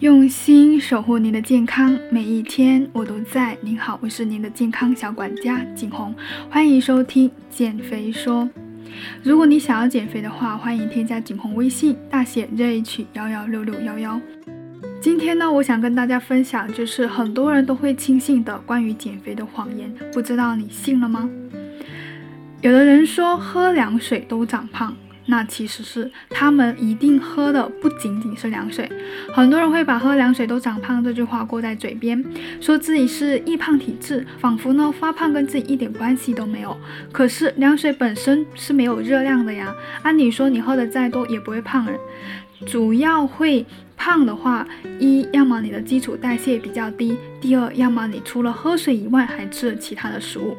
用心守护您的健康，每一天我都在。您好，我是您的健康小管家景红，欢迎收听减肥说。如果你想要减肥的话，欢迎添加景红微信，大写 ZH 幺幺六六幺幺。今天呢，我想跟大家分享，就是很多人都会轻信的关于减肥的谎言，不知道你信了吗？有的人说喝凉水都长胖。那其实是他们一定喝的不仅仅是凉水，很多人会把喝凉水都长胖这句话挂在嘴边，说自己是易胖体质，仿佛呢发胖跟自己一点关系都没有。可是凉水本身是没有热量的呀，按理说你喝的再多也不会胖人。主要会胖的话，一要么你的基础代谢比较低，第二要么你除了喝水以外还吃了其他的食物。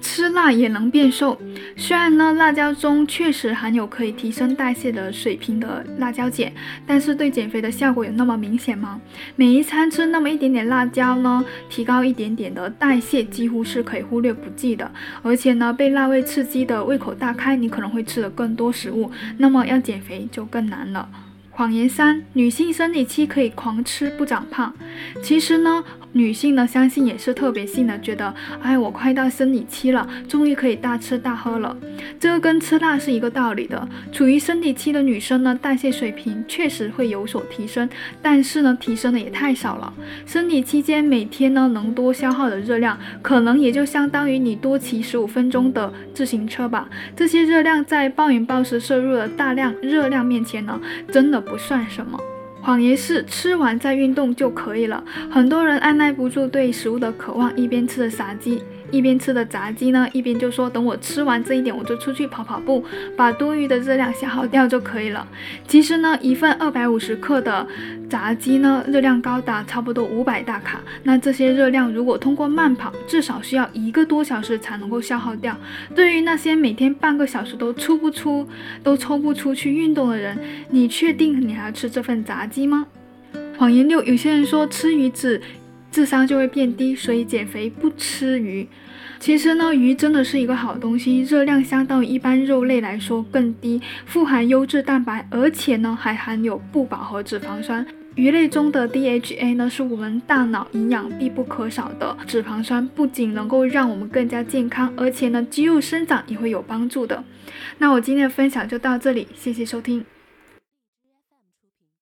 吃辣也能变瘦，虽然呢，辣椒中确实含有可以提升代谢的水平的辣椒碱，但是对减肥的效果有那么明显吗？每一餐吃那么一点点辣椒呢，提高一点点的代谢，几乎是可以忽略不计的。而且呢，被辣味刺激的胃口大开，你可能会吃的更多食物，那么要减肥就更难了。谎言三：女性生理期可以狂吃不长胖。其实呢，女性呢相信也是特别信的，觉得哎，我快到生理期了，终于可以大吃大喝了。这个跟吃辣是一个道理的。处于生理期的女生呢，代谢水平确实会有所提升，但是呢，提升的也太少了。生理期间每天呢能多消耗的热量，可能也就相当于你多骑十五分钟的自行车吧。这些热量在暴饮暴食摄入的大量热量面前呢，真的。不算什么。谎言是吃完再运动就可以了。很多人按耐不住对食物的渴望，一边吃着炸鸡，一边吃的炸鸡呢，一边就说等我吃完这一点，我就出去跑跑步，把多余的热量消耗掉就可以了。其实呢，一份二百五十克的炸鸡呢，热量高达差不多五百大卡。那这些热量如果通过慢跑，至少需要一个多小时才能够消耗掉。对于那些每天半个小时都出不出、都抽不出去运动的人，你确定你还要吃这份炸鸡？吗？谎言六，有些人说吃鱼子智商就会变低，所以减肥不吃鱼。其实呢，鱼真的是一个好东西，热量相当于一般肉类来说更低，富含优质蛋白，而且呢还含有不饱和脂肪酸。鱼类中的 DHA 呢是我们大脑营养必不可少的脂肪酸，不仅能够让我们更加健康，而且呢肌肉生长也会有帮助的。那我今天的分享就到这里，谢谢收听。